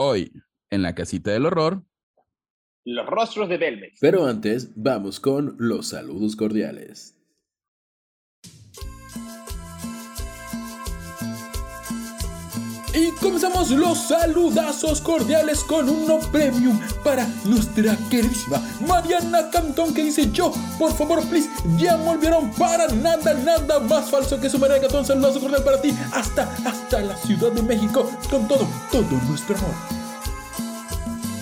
Hoy, en la casita del horror, los rostros de Belmes. Pero antes, vamos con los saludos cordiales. Comenzamos los saludazos cordiales con uno premium para nuestra queridísima Mariana Cantón que dice yo, por favor, please, ya volvieron para nada, nada más falso que su Mariana Cantón. Saludazo cordial para ti hasta, hasta la Ciudad de México con todo, todo nuestro amor.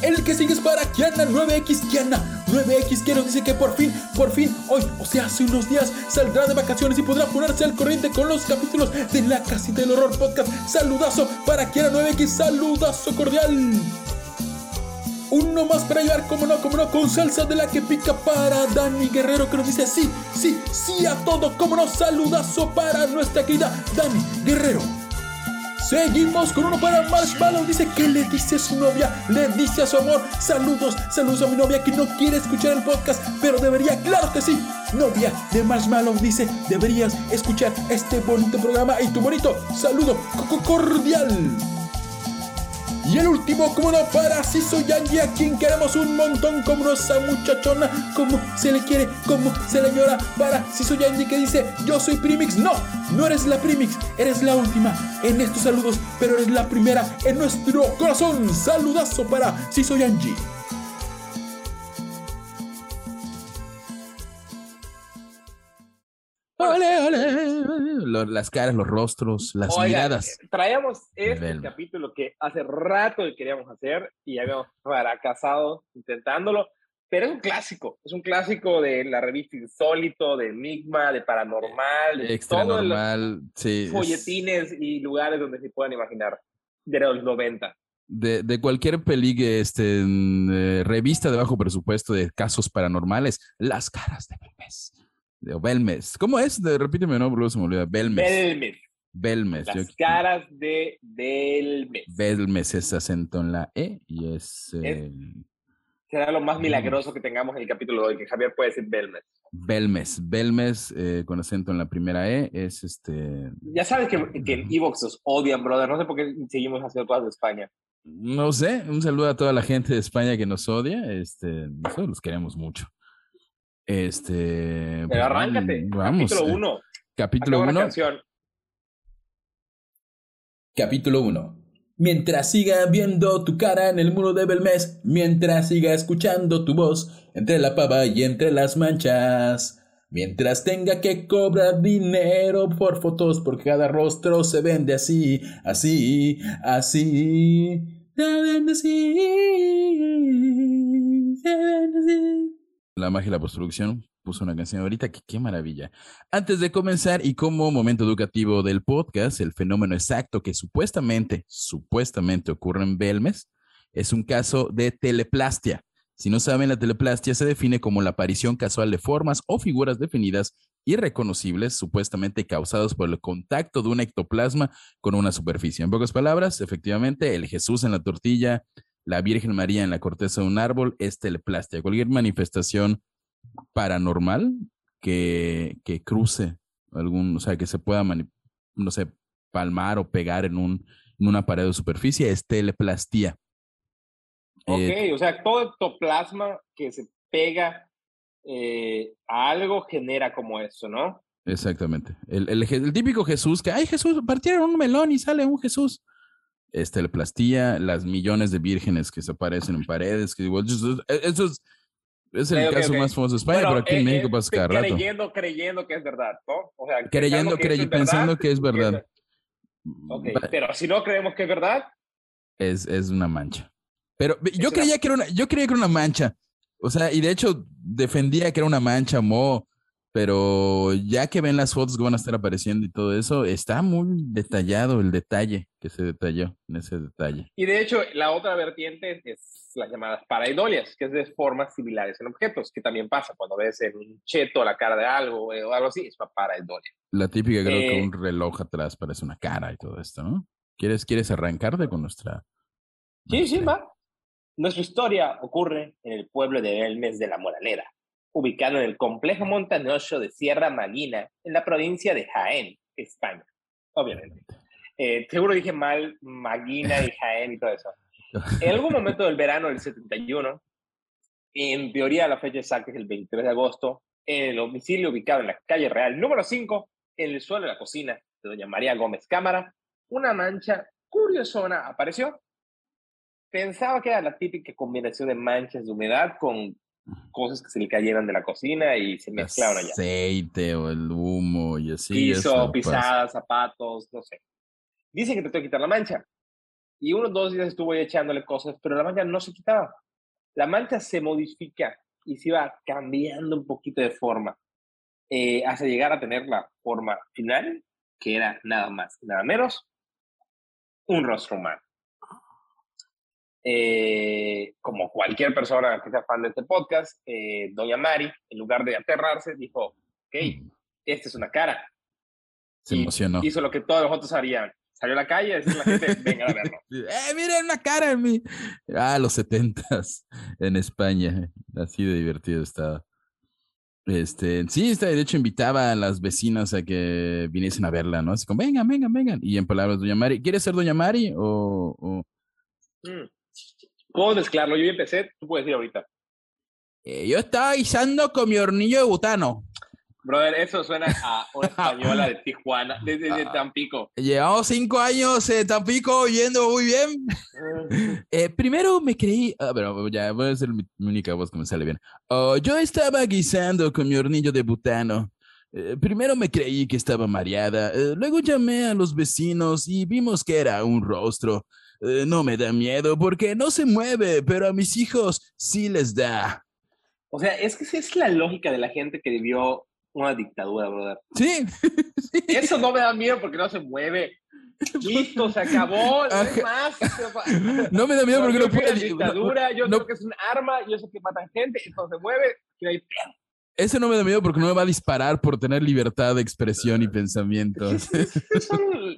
El que sigue es para Kiana 9X Kiana. 9X Kiana dice que por fin, por fin, hoy, o sea, hace unos días, saldrá de vacaciones y podrá ponerse al corriente con los capítulos de La Casita del Horror Podcast. Saludazo para Kiana 9X, saludazo cordial. Uno más para llevar, como no, como no, con salsa de la que pica para Dani Guerrero que nos dice sí, sí, sí a todo, como no, saludazo para nuestra querida Dani Guerrero. Seguimos con uno para Marshmallow. Dice que le dice a su novia, le dice a su amor. Saludos, saludos a mi novia que no quiere escuchar el podcast, pero debería, claro que sí. Novia de Marshmallow dice, deberías escuchar este bonito programa y tu bonito saludo cordial. Y el último, como no, para Siso Yanji, a quien queremos un montón, como esa muchachona, como se le quiere, como se le llora, para Siso Yanji que dice, yo soy Primix. No, no eres la Primix, eres la última en estos saludos, pero eres la primera en nuestro corazón. Saludazo para Siso Yanji. Ole. Las caras, los rostros, las miradas. Eh, traíamos este capítulo que hace rato que queríamos hacer y habíamos fracasado intentándolo, pero es un clásico. Es un clásico de la revista Insólito, de Enigma, de Paranormal, de Extra normal, sí, folletines y lugares donde se puedan imaginar de los 90. De, de, cualquier película, este, eh, revista de bajo presupuesto de casos paranormales, las caras de Belmes. Belmes. ¿Cómo es? De, repíteme, no, bro, se me olvida. Belmes. Belmes. Belmes. Las caras de Belmes. Belmes es acento en la E y es... Eh, será lo más milagroso que tengamos en el capítulo de hoy, que Javier puede decir Belmes. Belmes. Belmes eh, con acento en la primera E es este... Ya sabes que, que en Evox nos odian, brother. No sé por qué seguimos haciendo cosas de España. No sé, un saludo a toda la gente de España que nos odia. Este, nosotros los queremos mucho. Este. Pero arráncate. Vamos. Capítulo 1. Capítulo 1. Capítulo 1. Mientras siga viendo tu cara en el muro de Belmes, mientras siga escuchando tu voz entre la pava y entre las manchas, mientras tenga que cobrar dinero por fotos porque cada rostro se vende así, así, así, se vende así, se vende así. La magia y la postproducción puso una canción ahorita que qué maravilla. Antes de comenzar y como momento educativo del podcast, el fenómeno exacto que supuestamente, supuestamente ocurre en Belmes es un caso de teleplastia. Si no saben, la teleplastia se define como la aparición casual de formas o figuras definidas y reconocibles, supuestamente causadas por el contacto de un ectoplasma con una superficie. En pocas palabras, efectivamente, el Jesús en la tortilla, la Virgen María en la corteza de un árbol es teleplastia. Cualquier manifestación paranormal que, que cruce algún, o sea, que se pueda, no sé, palmar o pegar en, un, en una pared o superficie es teleplastía. Ok, eh, o sea, todo ectoplasma que se pega eh, a algo genera como eso, ¿no? Exactamente. El, el, el, típico Jesús que, ay Jesús, partieron un melón y sale un Jesús es teleplastía, las millones de vírgenes que se aparecen en paredes, que igual, eso es, es el caso más famoso de España, pero aquí en eh, México eh, pasa cada rato. Creyendo, creyendo que es verdad, ¿no? O sea, creyendo, que pensando que es verdad. Okay, pero si no creemos que es verdad. Es, es una mancha. Pero yo creía, que era una, yo creía que era una mancha. O sea, y de hecho defendía que era una mancha, mo pero ya que ven las fotos que van a estar apareciendo y todo eso, está muy detallado el detalle que se detalló en ese detalle. Y de hecho, la otra vertiente es las llamadas paraidolias, que es de formas similares en objetos, que también pasa cuando ves en un cheto la cara de algo eh, o algo así, es una paraidolia. La típica, creo que eh, un reloj atrás parece una cara y todo esto, ¿no? ¿Quieres, quieres arrancarte con nuestra... Sí, sí, va. Nuestra historia ocurre en el pueblo de Elmes de la Moralera, ubicado en el complejo montañoso de Sierra Maguina, en la provincia de Jaén, España, obviamente. Eh, seguro dije mal Maguina y Jaén y todo eso. En algún momento del verano del 71, en teoría la fecha exacta es el 23 de agosto, en el domicilio ubicado en la calle Real número 5, en el suelo de la cocina de doña María Gómez Cámara, una mancha curiosona apareció. Pensaba que era la típica combinación de manchas de humedad con cosas que se le cayeran de la cocina y se mezclaron allá. Aceite o el humo y así. Piso, pisadas, zapatos, no sé. Dice que trató de quitar la mancha. Y unos dos días estuvo ahí echándole cosas, pero la mancha no se quitaba. La mancha se modifica y se iba cambiando un poquito de forma eh, hasta llegar a tener la forma final, que era nada más, nada menos, un rostro humano. Eh, como cualquier persona que sea fan de este podcast, eh, Doña Mari, en lugar de aterrarse, dijo, ok, esta es una cara. Se emocionó. Hizo lo que todos los otros harían. Salió a la calle a decirle a la gente, venga a verlo. ¡Eh, miren una cara en mí! Ah, los setentas en España. Así de divertido estaba. Este, sí, de hecho invitaba a las vecinas a que viniesen a verla, ¿no? Así como, vengan, vengan, vengan. Y en palabras Doña Mari, ¿quieres ser Doña Mari o...? Mm. ¿Cómo mezclarlo? Yo ya empecé, tú puedes decir ahorita. Eh, yo estaba guisando con mi hornillo de butano. Brother, eso suena a una española de Tijuana, desde de, ah, Tampico. Llevamos cinco años en Tampico yendo muy bien. Eh, primero me creí, ah, pero ya voy a hacer mi, única voz que me sale bien. Oh, yo estaba guisando con mi hornillo de butano. Eh, primero me creí que estaba mareada, luego llamé a los vecinos y vimos que era un rostro. Eh, no me da miedo porque no se mueve, pero a mis hijos sí les da. O sea, es que esa es la lógica de la gente que vivió una dictadura, brother. Sí. Eso no me da miedo porque no se mueve. Listo, se acabó, no más. No me da miedo porque no, puede. dictadura, yo creo que es un arma, yo sé que matan gente, entonces se mueve, que hay ese no me da miedo porque no me va a disparar por tener libertad de expresión y pensamiento.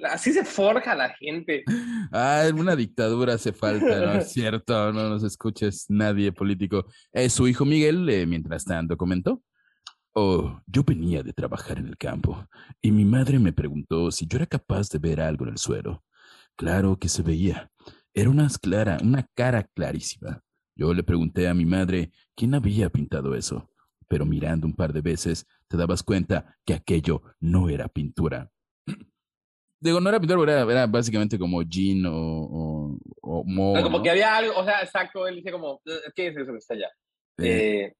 Así se forja la gente. Ah, una dictadura hace falta, ¿no? Es cierto, no nos escuches nadie político. Eh, su hijo Miguel, eh, mientras tanto, comentó. Oh, yo venía de trabajar en el campo y mi madre me preguntó si yo era capaz de ver algo en el suelo. Claro que se veía. Era una, clara, una cara clarísima. Yo le pregunté a mi madre quién había pintado eso pero mirando un par de veces te dabas cuenta que aquello no era pintura. Digo, no era pintura, era, básicamente como jean o, o, mo, Como que había algo, o sea, exacto, él dice como, eh, ¿qué es eso que está allá? Eh,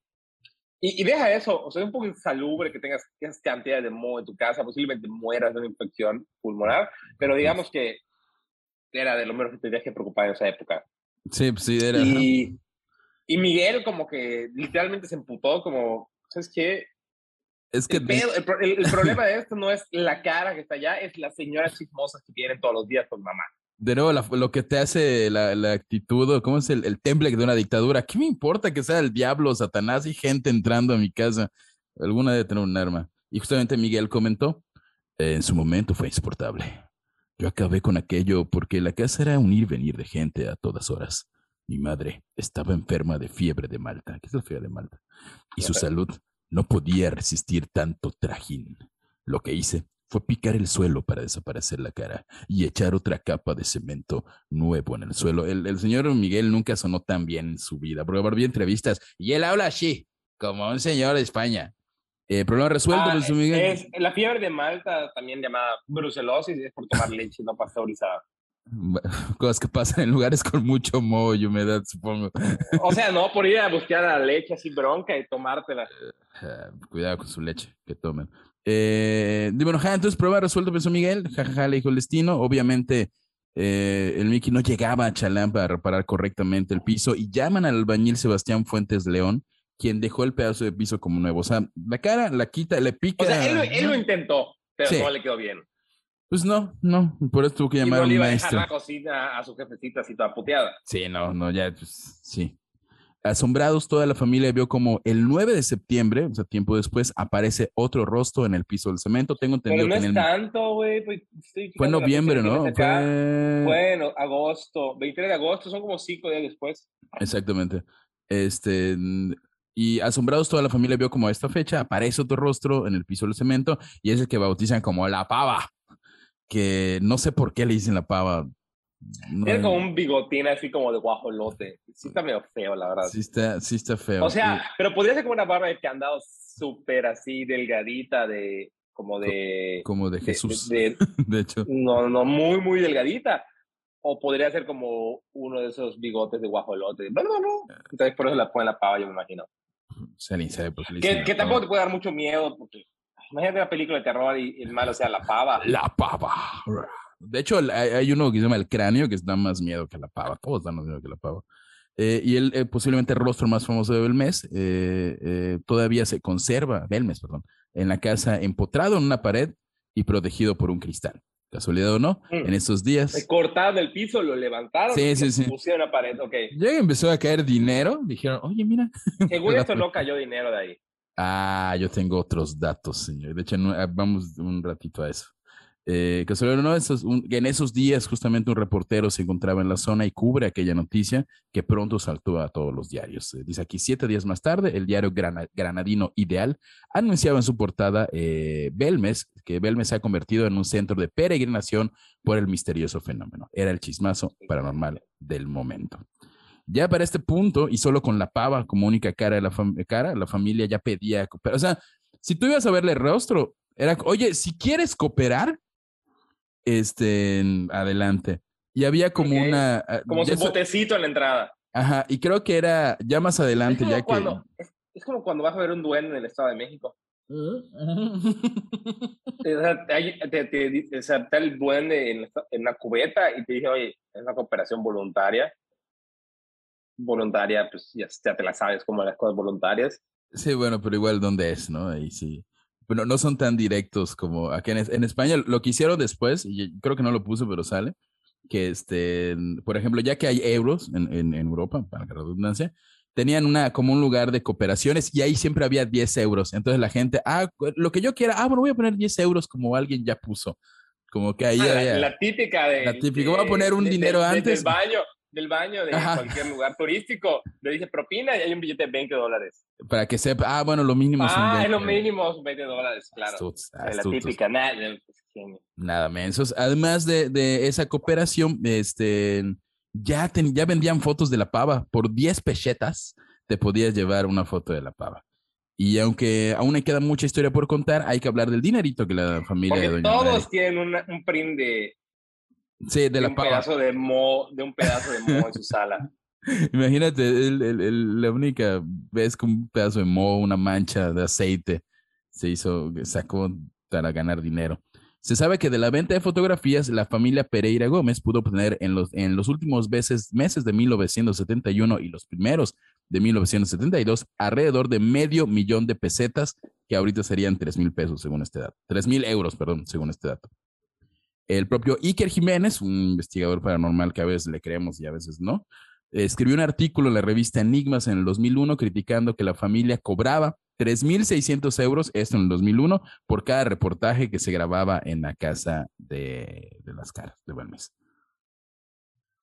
y, deja eso, o sea, es un poco insalubre que tengas esas cantidades de moho en tu casa, posiblemente mueras de una infección pulmonar, pero digamos que era de lo menos que tenías que preocupar en esa época. Sí, pues sí, era. Y, y Miguel como que literalmente se emputó, como, ¿sabes qué? Es que... El, problema de esto no es la cara que está allá, es las señoras chismosas que vienen todos los días con mamá. De nuevo, lo que te hace la, la actitud, ¿cómo es el, el, temple de una dictadura? ¿Qué me importa que sea el diablo, Satanás y gente entrando a mi casa? Alguna debe tener un arma. Y justamente Miguel comentó, en su momento fue insoportable. Yo acabé con aquello porque la casa era un ir venir de gente a todas horas. Mi madre estaba enferma de fiebre de Malta, ¿qué es la fiebre de Malta? Y su salud no podía resistir tanto trajín. Lo que hice fue picar el suelo para desaparecer la cara y echar otra capa de cemento nuevo en el suelo. El, señor Miguel nunca sonó tan bien en su vida, porque vi entrevistas y él habla así, como un señor de España. Eh, problema resuelto, ah, Miguel. Es, la fiebre de Malta, también llamada brucelosis, es por tomar leche no pasteurizada. Cosas que pasan en lugares con mucho moho y humedad, supongo. O sea, no por ir a buscar la leche así bronca y tomártela. Eh, cuidado con su leche que tomen. Eh, bueno, entonces prueba resuelto, pensó Miguel. Jajaja, le dijo el destino. Obviamente, eh, el Mickey no llegaba a Chalán para reparar correctamente el piso y llaman al albañil Sebastián Fuentes León, quien dejó el pedazo de piso como nuevo. O sea, la cara la quita, le pica. O sea, él, lo intentó, pero no le quedó bien. Pues no, no, por eso tuvo que llamar a un maestro. A la cocina a su jefecita así toda puteada. Sí, no, no, ya, pues, sí. Asombrados, toda la familia vio como el 9 de septiembre, o sea, tiempo después, aparece otro rostro en el piso del cemento. Tengo entendido Pero no es tanto, güey. Pues, fue en noviembre, ¿no? Fue... Bueno, agosto, 23 de agosto, son como cinco días después. Exactamente. Este, y asombrados, toda la familia vio como a esta fecha aparece otro rostro en el piso del cemento y es el que bautizan como la pava que no sé por qué le dicen la pava. Tiene como un bigotín así como de guajolote. Sí está medio feo, la verdad. Sí está, sí está feo. O sea, pero podría ser como una barba de candado súper así delgadita de como de como de Jesús de, hecho no no muy muy delgadita o podría ser como uno de esos bigotes de guajolote no no no entonces por eso la pone la pava yo me imagino se sabe por que, que tampoco te puede dar mucho miedo porque imagínate una película de terror y el malo sea la pava la pava de hecho hay, uno que se llama el cráneo que da más miedo que la pava todos dan más miedo que la pava eh, y él, eh, posiblemente el rostro más famoso de Belmez, eh, todavía se conserva, Belmez, perdón, en la casa empotrado en una pared y protegido por un cristal. Casualidad o no, mm. en estos días. Cortaron el piso, lo levantaron sí, sí, sí. pusieron a pared, ok. Ya empezó a caer dinero, dijeron, oye, mira. Según esto no cayó dinero de ahí. Ah, yo tengo otros datos, señor. De hecho, vamos un ratito a eso. Eh, que no, en esos días justamente un reportero se encontraba en la zona y cubre aquella noticia que pronto saltó a todos los diarios. Eh, dice aquí, siete días más tarde, el diario Granadino Ideal anunciaba en su portada eh, que Belmes se ha convertido en un centro de peregrinación por el misterioso fenómeno. Era el chismazo paranormal del momento. Ya para este punto, y solo con la pava como única cara de la, cara, la familia ya pedía, o sea, si tú ibas a verle el rostro, era, oye, si quieres cooperar, este, adelante. Y había como una... Ah, como su botecito en la entrada. Ajá, y creo que era ya más adelante, ya que... Es, como cuando vas a ver un duende en el Estado de México. te, está el duende en, en, una cubeta y te dice, oye, es una cooperación voluntaria. Voluntaria, pues ya, ya te la sabes como las cosas voluntarias. Sí, bueno, pero igual dónde es, ¿no? Ahí sí bueno, no son tan directos como aquí en, España. Lo que hicieron después, y creo que no lo puse, pero sale, que este, por ejemplo, ya que hay euros en, en, Europa, para la redundancia, tenían una, como un lugar de cooperaciones y ahí siempre había 10 euros. Entonces la gente, ah, lo que yo quiera, ah, bueno, voy a poner 10 euros como alguien ya puso. Como que ahí... Ah, la, típica de... La típica, voy a poner un dinero antes. Del baño, del baño de cualquier lugar turístico, le dice propina y hay un billete de 20 dólares. Para que sepa, ah, bueno, lo mínimo ah, es lo mínimo 20 dólares, claro. la típica, nada, nada mensos. Además de, de, esa cooperación, este, ya, ya vendían fotos de la pava. Por 10 pechetas te podías llevar una foto de la pava. Y aunque aún me queda mucha historia por contar, hay que hablar del dinerito que la familia de Doña Todos tienen un print de, Sí, de, la un pedazo de mo, de un pedazo de mo en su sala. Imagínate, el, el, la única vez que un pedazo de mo, una mancha de aceite, se hizo, sacó para ganar dinero. Se sabe que de la venta de fotografías, la familia Pereira Gómez pudo obtener en los, en los últimos meses, meses de 1971 y los primeros de 1972 alrededor de medio millón de pesetas, que ahorita serían 3 mil pesos según este dato. 3 mil euros, perdón, según este dato. El propio Iker Jiménez, un investigador paranormal que a veces le creemos y a veces no, escribió un artículo en la revista Enigmas en el 2001 criticando que la familia cobraba 3.600 euros, esto en el 2001, por cada reportaje que se grababa en la casa de, de las caras de Belmes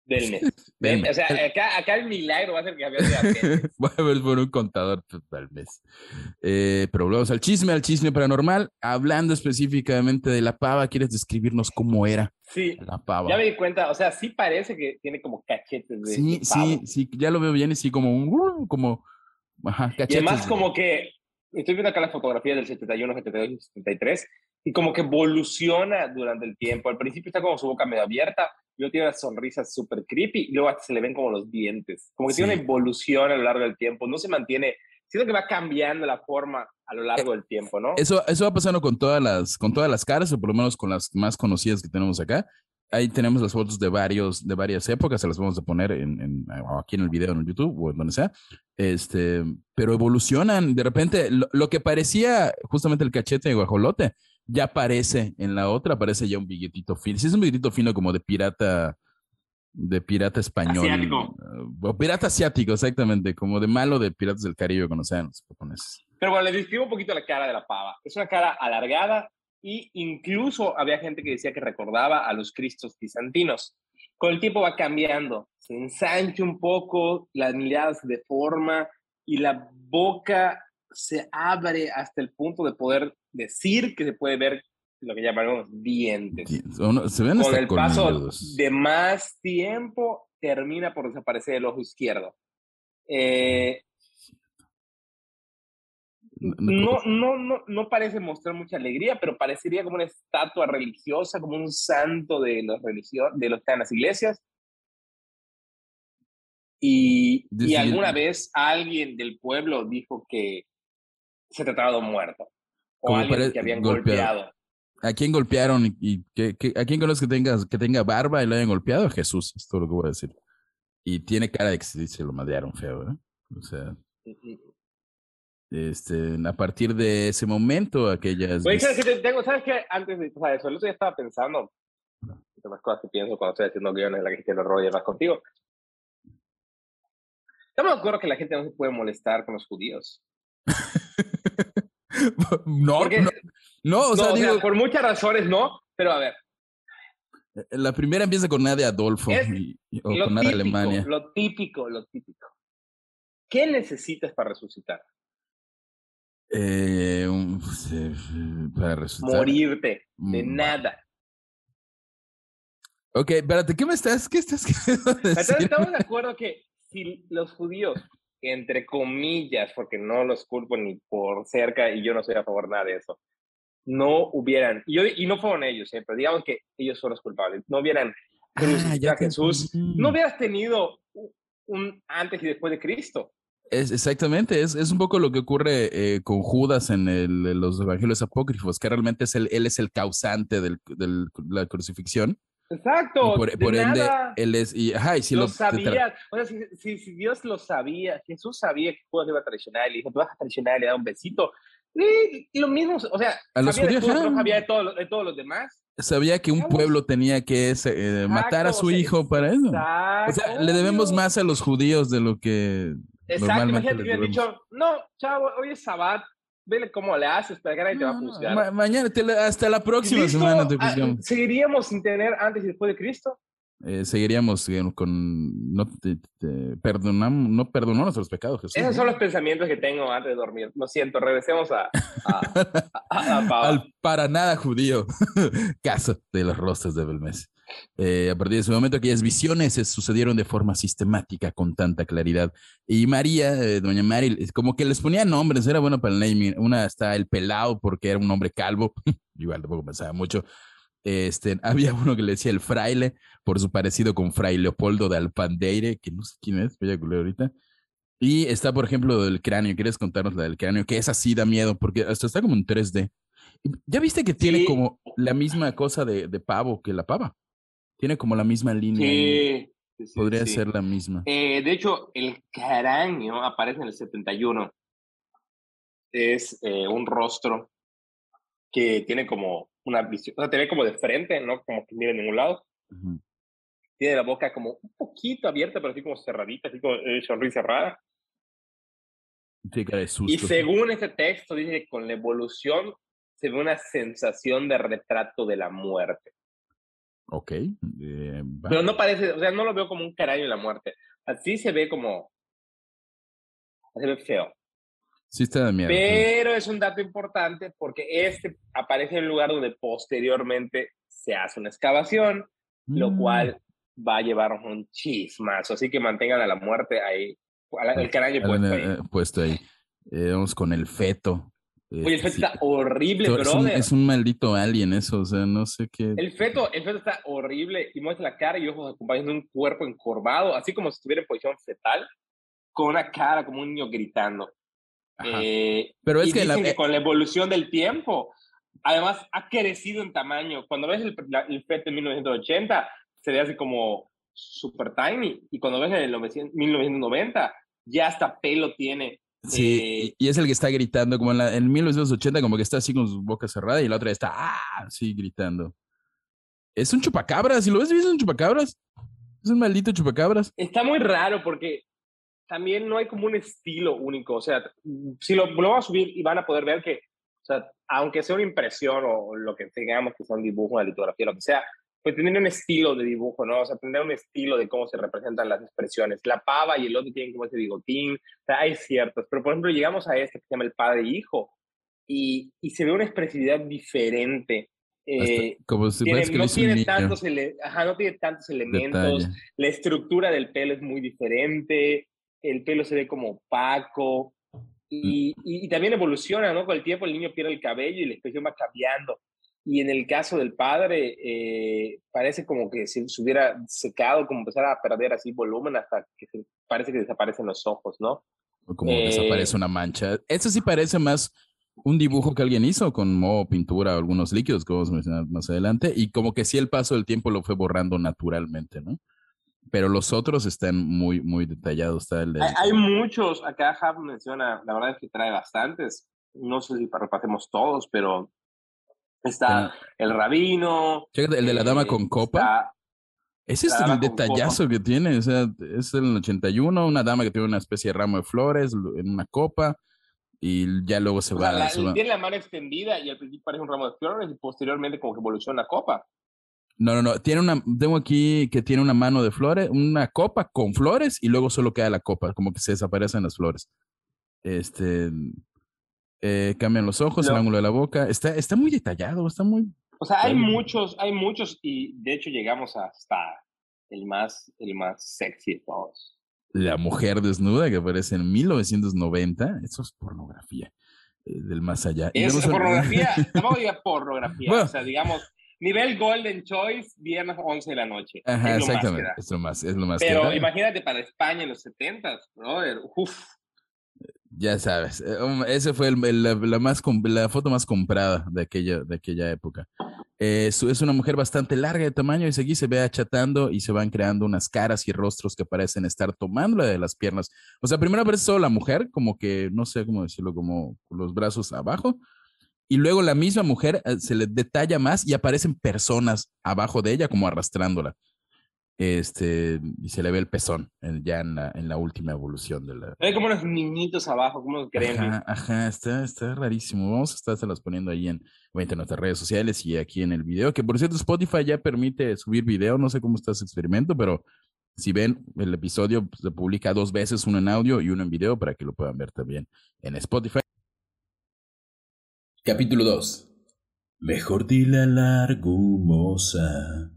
del mes. O sea, acá, acá, el milagro va a ser que había Voy a ver por un contador del mes. Eh, pero vamos al chisme, al chisme paranormal. Hablando específicamente de la pava, ¿quieres describirnos cómo era sí, la pava? Ya me di cuenta, o sea, sí parece que tiene como cachetes de Sí, sí, sí, ya lo veo bien y sí, como un, uh, como, ajá, cachetes. Y además como que, estoy viendo acá las fotografías del 71, 72 y 73, y como que evoluciona durante el tiempo. Al principio está como su boca medio abierta, luego tiene una sonrisa súper creepy y luego hasta se le ven como los dientes. Como que tiene una evolución a lo largo del tiempo, no se mantiene, siento que va cambiando la forma a lo largo del tiempo, ¿no? Eso, eso va pasando con todas, las, con todas las caras, o por lo menos con las más conocidas que tenemos acá. Ahí tenemos las fotos de, varios, de varias épocas, se las vamos a poner en, en, aquí en el video, en YouTube o en donde sea. Este, pero evolucionan. De repente, lo, lo que parecía justamente el cachete de guajolote, ya aparece en la otra, aparece ya un billetito fino. Si es un billetito fino como de pirata, de pirata español. Asiático. O pirata asiático, exactamente, como de malo de piratas del Caribe conocen los japoneses. Pero bueno, les describo un poquito la cara de la pava. Es una cara alargada y incluso había gente que decía que recordaba a los cristos bizantinos. Con el tiempo va cambiando, se ensancha un poco, las miradas se deforma y la boca se abre hasta el punto de poder decir que se puede ver lo que llamamos dientes. se ven Con el paso de más tiempo, termina por desaparecer el ojo izquierdo. Eh, no, no, no, no parece mostrar mucha alegría, pero parecería como una estatua religiosa, como un santo de los religiosos, de los que están en las iglesias. Y, y alguna vez alguien del pueblo dijo que se trataba de un muerto. O alguien que habían golpeado. ¿A quién golpearon y, que, a quién conoces que tenga, que tenga barba y lo hayan golpeado? Jesús, es todo lo que voy a decir. Y tiene cara de que se, lo madearon feo, ¿eh? O sea. Este, a partir de ese momento, aquellas. Oye, ¿sabes qué? Tengo, ¿sabes qué? Antes de pasar eso, el otro día estaba pensando, las cosas que pienso cuando estoy haciendo guiones, la que te lo rollo más contigo. Yo me acuerdo que la gente no se puede molestar con los judíos. no, no, o, sea, digo, por muchas razones no, pero a ver. La primera empieza con nada de Adolfo o con nada de Alemania. Lo típico, lo típico. ¿Qué necesitas para resucitar? Eh, para resucitar. Morirte, de mm, nada. Ok, espérate, ¿qué me estás, qué estás? Estamos de acuerdo que si los judíos entre comillas, porque no los culpo ni por cerca y yo no soy a favor nada de eso, no hubieran, y, yo, y no fueron ellos, ¿eh? pero digamos que ellos son los culpables, no hubieran ah, a Jesús, no hubieras tenido un antes y después de Cristo. Es, exactamente, es, es un poco lo que ocurre eh, con Judas en, el, los evangelios apócrifos, que realmente es el, él es el causante de la crucifixión Exacto. por, ende, él es. Y, ajá, si lo, sabía. O sea, si, si, Dios lo sabía, Jesús sabía que Judas iba a traicionar, le dijo, tú vas a traicionar, le da un besito. Y, lo mismo, o sea, a los sabía, judíos, de, sabía de, todo, de, todos los demás. Sabía que un pueblo tenía que eh, matar a su hijo para eso. O sea, le debemos más a los judíos de lo que. Exacto, imagínate que hubieran dicho, no, chavo, hoy es Sabbat, vele cómo le haces, pero que te va a juzgar. mañana, hasta la próxima semana te juzgamos. ¿Seguiríamos sin tener antes y después de Cristo? Eh, seguiríamos con no perdonamos no perdonó nuestros pecados Jesús, esos son los pensamientos que tengo antes de dormir lo siento regresemos a, al para nada judío caso de los rostros de Belmés eh, a partir de ese momento aquellas visiones se sucedieron de forma sistemática con tanta claridad. Y María, eh, doña Mari, como que les ponía nombres, era bueno para el naming. Una está el pelado porque era un hombre calvo, igual tampoco pensaba mucho. Este, había uno que le decía el fraile por su parecido con Fray Leopoldo de Alpandeire, que no sé quién es, voy a ahorita. Y está, por ejemplo, del cráneo. ¿Quieres contarnos la del cráneo? Que es así, da miedo, porque hasta está como en 3D. ¿Ya viste que tiene como la misma cosa de, de pavo que la pava? Tiene como la misma línea. Sí, Podría ser la misma. Eh, de hecho, el cráneo aparece en el 71. Es eh, un rostro que tiene como una visión, o sea, tiene como de frente, ¿no? Como que mira en ningún lado. Tiene la boca como un poquito abierta, pero así como cerradita, así como eh, sonrisa rara. Y según este texto, dice que con la evolución se ve una sensación de retrato de la muerte. Ok. Eh, Pero no parece, o sea, no lo veo como un carajo de la muerte. Así se ve como. Se ve feo. Sí, está de miedo. Pero es un dato importante porque este aparece en un lugar donde posteriormente se hace una excavación, lo mm. cual va a llevar un chismazo. Así que mantengan a la muerte ahí, el carajo puesto ahí. Eh, puesto ahí. Eh, vamos con el feto. Oye, el feto está horrible, es brother. Un, es un maldito alien eso, o sea, no sé qué. El feto, el feto está horrible y muestra la cara y ojos acompañados de un cuerpo encorvado, así como si estuviera en posición fetal, con una cara como un niño gritando. Eh, Pero es que, la... que, con la evolución del tiempo, además ha crecido en tamaño. Cuando ves el, el feto en 1980, se ve así como super tiny, y cuando ves en el 1990, ya hasta pelo tiene. Sí, y es el que está gritando, como en, la, en 1980, como que está así con su boca cerrada y la otra está, ¡ah! Sí, gritando. Es un chupacabras, si lo ves, es un chupacabras. Es un maldito chupacabras. Está muy raro porque también no hay como un estilo único. O sea, si lo, lo van a subir y van a poder ver que, o sea, aunque sea una impresión o lo que tengamos que sea un dibujo, una litografía, lo que sea, pues tener un estilo de dibujo, ¿no? O sea, tener un estilo de cómo se representan las expresiones. La pava y el otro tienen como ese bigotín, o sea, hay ciertos, pero por ejemplo llegamos a este que se llama el padre e hijo y, y se ve una expresividad diferente Eh, como si tiene, no, tiene tantos Ajá, no tiene tantos elementos, la estructura del pelo es muy diferente, el pelo se ve como opaco y, mm. y, también evoluciona, ¿no? Con el tiempo el niño pierde el cabello y la expresión va cambiando. Y en el caso del padre, eh, parece como que se, hubiera secado, como empezar a perder así volumen hasta que parece que desaparecen los ojos, ¿no? Como desaparece eh, una mancha. Eso sí parece más un dibujo que alguien hizo con moho, pintura, algunos líquidos que vamos a mencionar más adelante, y como que sí el paso del tiempo lo fue borrando naturalmente, ¿no? Pero los otros están muy, muy detallados. Está el hay, muchos, acá Jav menciona, la verdad es que trae bastantes, no sé si repasemos todos, pero está el rabino. el de la dama con copa. Ese es el detallazo que tiene, o sea, es el 81, una dama que tiene una especie de ramo de flores en una copa y ya luego se va. Tiene la mano extendida y al principio parece un ramo de flores y posteriormente como que evoluciona la copa. No, no, no. Tiene una, tengo aquí que tiene una mano de flores, una copa con flores y luego solo queda la copa, como que se desaparecen las flores. Este, eh, cambian los ojos, el ángulo de la boca. Está, está muy detallado, está muy. O sea, hay muchos, hay muchos y de hecho llegamos hasta el más, el más sexy de todos. La mujer desnuda que aparece en 1990, eso es pornografía eh, del más allá. Es pornografía, no diga pornografía, o sea, digamos, nivel Golden Choice, viernes 11 de la noche. Ajá, exactamente, es lo más, es lo más Pero imagínate para España en los 70, brother, uff. Ya sabes, eh, um, esa fue la, más, la foto más comprada de aquella, de aquella época. Eh, es una mujer bastante larga de tamaño y seguí se ve achatando y se van creando unas caras y rostros que parecen estar tomándola de las piernas. O sea, primero aparece solo la mujer, como que, no sé cómo decirlo, como los brazos abajo. Y luego la misma mujer eh, se le detalla más y aparecen personas abajo de ella como arrastrándola este, y se le ve el pezón ya en la, en la, última evolución de la... Hay como unos niñitos abajo, como creen. Ajá, ajá, está, está rarísimo. Vamos a estarse poniendo ahí en, en nuestras redes sociales y aquí en el video, que por cierto Spotify ya permite subir video, no sé cómo está ese experimento, pero si ven el episodio pues, se publica dos veces, uno en audio y uno en video para que lo puedan ver también en Spotify. Capítulo 2. Mejor dile la largumosa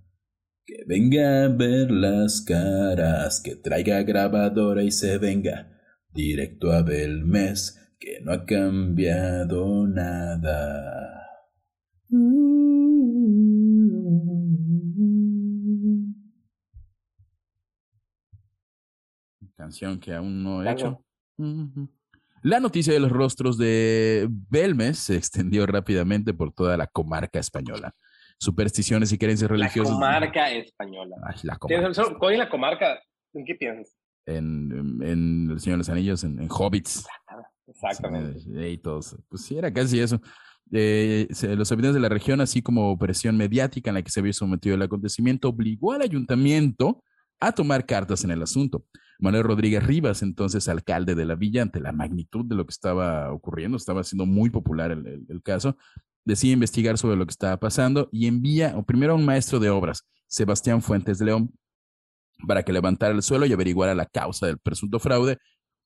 que venga a ver las caras, que traiga grabadora y se venga directo a Belmes, que no ha cambiado nada. Canción que aún no he hecho. La noticia de los rostros de Belmes se extendió rápidamente por toda la comarca española supersticiones y creencias religiosas. La comarca española. Ay, la comarca. ¿Cuál es la comarca? ¿En qué piensas? En, en, El Señor de los Anillos, en, Hobbits. Exactamente. y todos. Pues sí, era casi eso. Eh, los habitantes de la región, así como presión mediática en la que se había sometido el acontecimiento, obligó al ayuntamiento a tomar cartas en el asunto. Manuel Rodríguez Rivas, entonces alcalde de la villa, ante la magnitud de lo que estaba ocurriendo, estaba siendo muy popular el, el caso, decide investigar sobre lo que estaba pasando y envía primero a un maestro de obras, Sebastián Fuentes León, para que levantara el suelo y averiguara la causa del presunto fraude,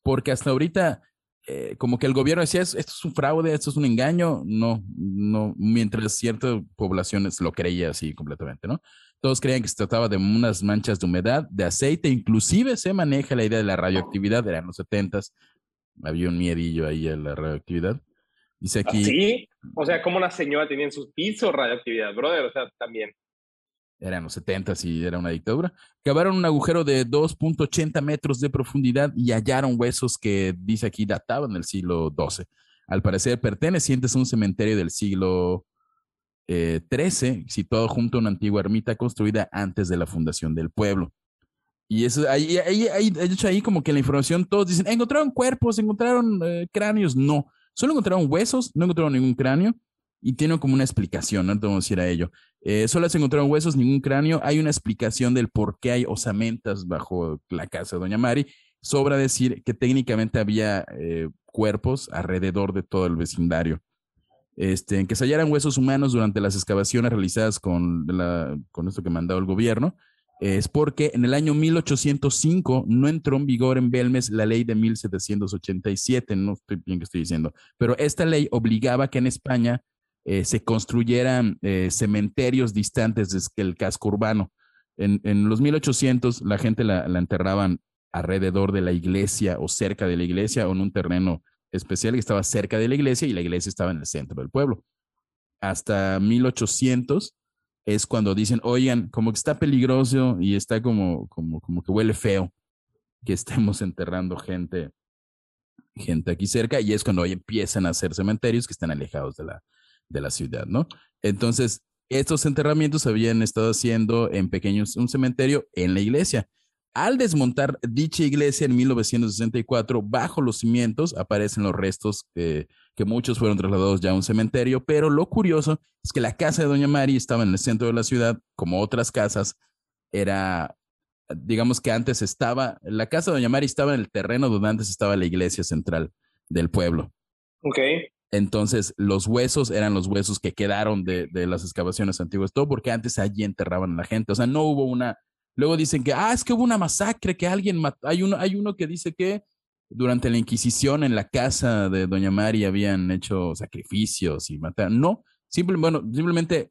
porque hasta ahorita eh, como que el gobierno decía, esto es un fraude, esto es un engaño, no, no, mientras ciertas poblaciones lo creía así completamente, ¿no? Todos creían que se trataba de unas manchas de humedad, de aceite, inclusive se maneja la idea de la radioactividad, eran los setentas, había un miedillo ahí a la radioactividad. Dice aquí. Sí, o sea, como una señora tenía en sus pisos radioactividad, brother, o sea, también. Eran los 70 y era una dictadura. Cavaron un agujero de 2.80 metros de profundidad y hallaron huesos que, dice aquí, databan del siglo XII. Al parecer pertenecientes a un cementerio del siglo XIII, eh, situado junto a una antigua ermita construida antes de la fundación del pueblo. Y eso, ahí, ahí, ahí, ahí como que la información, todos dicen, encontraron cuerpos, encontraron eh, cráneos. No, Solo encontraron huesos, no encontraron ningún cráneo y tiene como una explicación, no te vamos a a ello. Eh, solo se encontraron huesos, ningún cráneo. Hay una explicación del por qué hay osamentas bajo la casa de Doña Mari. Sobra decir que técnicamente había eh, cuerpos alrededor de todo el vecindario. Este, en que se hallaran huesos humanos durante las excavaciones realizadas con, la, con esto que mandó el gobierno, es porque en el año 1805 no entró en vigor en Belmes la ley de 1787, no estoy bien que estoy diciendo, pero esta ley obligaba que en España eh, se construyeran eh, cementerios distantes del casco urbano. En, en, los 1800 la gente la, la, enterraban alrededor de la iglesia o cerca de la iglesia o en un terreno especial que estaba cerca de la iglesia y la iglesia estaba en el centro del pueblo. Hasta 1800 es cuando dicen, oigan, como que está peligroso y está como, como, como que huele feo que estemos enterrando gente, gente aquí cerca y es cuando hoy empiezan a hacer cementerios que están alejados de la, de la ciudad, ¿no? Entonces, estos enterramientos habían estado haciendo en pequeños, un cementerio en la iglesia. Al desmontar dicha iglesia en 1964, bajo los cimientos aparecen los restos que muchos fueron trasladados ya a un cementerio, pero lo curioso es que la casa de Doña Mari estaba en el centro de la ciudad, como otras casas, era, digamos que antes estaba, la casa de Doña Mari estaba en el terreno donde antes estaba la iglesia central del pueblo. Ok. Entonces, los huesos eran los huesos que quedaron de, de las excavaciones antiguas, todo porque antes allí enterraban a la gente, o sea, no hubo una Luego dicen que, ah, es que hubo una masacre, que alguien mató. Hay uno, hay uno que dice que durante la Inquisición en la casa de Doña Mari habían hecho sacrificios y mataron. No, simple, bueno, simplemente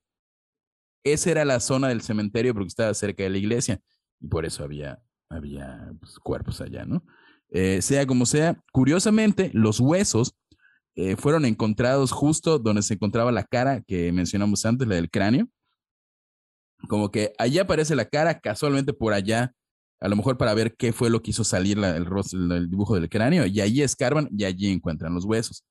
esa era la zona del cementerio porque estaba cerca de la iglesia y por eso había, había pues, cuerpos allá, ¿no? Eh, sea como sea, curiosamente, los huesos eh, fueron encontrados justo donde se encontraba la cara que mencionamos antes, la del cráneo como que allí aparece la cara, casualmente por allá, a lo mejor para ver qué fue lo que hizo salir el, rostro, el, dibujo del cráneo, y allí escarban y allí encuentran los huesos.